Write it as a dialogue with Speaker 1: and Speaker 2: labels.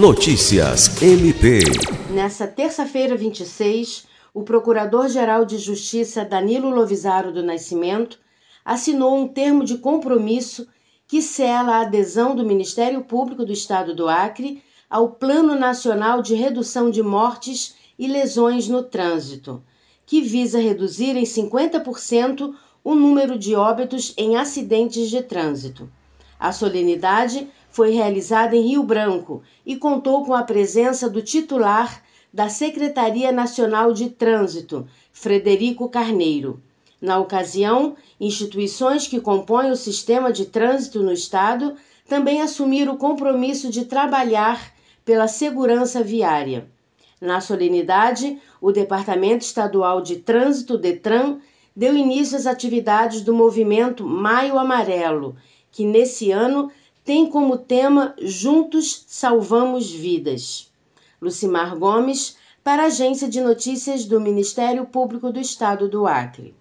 Speaker 1: Notícias MP.
Speaker 2: Nessa terça-feira, 26, o Procurador-Geral de Justiça Danilo Lovisaro do Nascimento assinou um termo de compromisso que sela a adesão do Ministério Público do Estado do Acre ao Plano Nacional de Redução de Mortes e Lesões no Trânsito, que visa reduzir em 50% o número de óbitos em acidentes de trânsito. A solenidade foi realizada em Rio Branco e contou com a presença do titular da Secretaria Nacional de Trânsito, Frederico Carneiro. Na ocasião, instituições que compõem o sistema de trânsito no Estado também assumiram o compromisso de trabalhar pela segurança viária. Na solenidade, o Departamento Estadual de Trânsito, DETRAN, deu início às atividades do movimento Maio Amarelo, que nesse ano tem como tema Juntos Salvamos Vidas. Lucimar Gomes, para a Agência de Notícias do Ministério Público do Estado do Acre.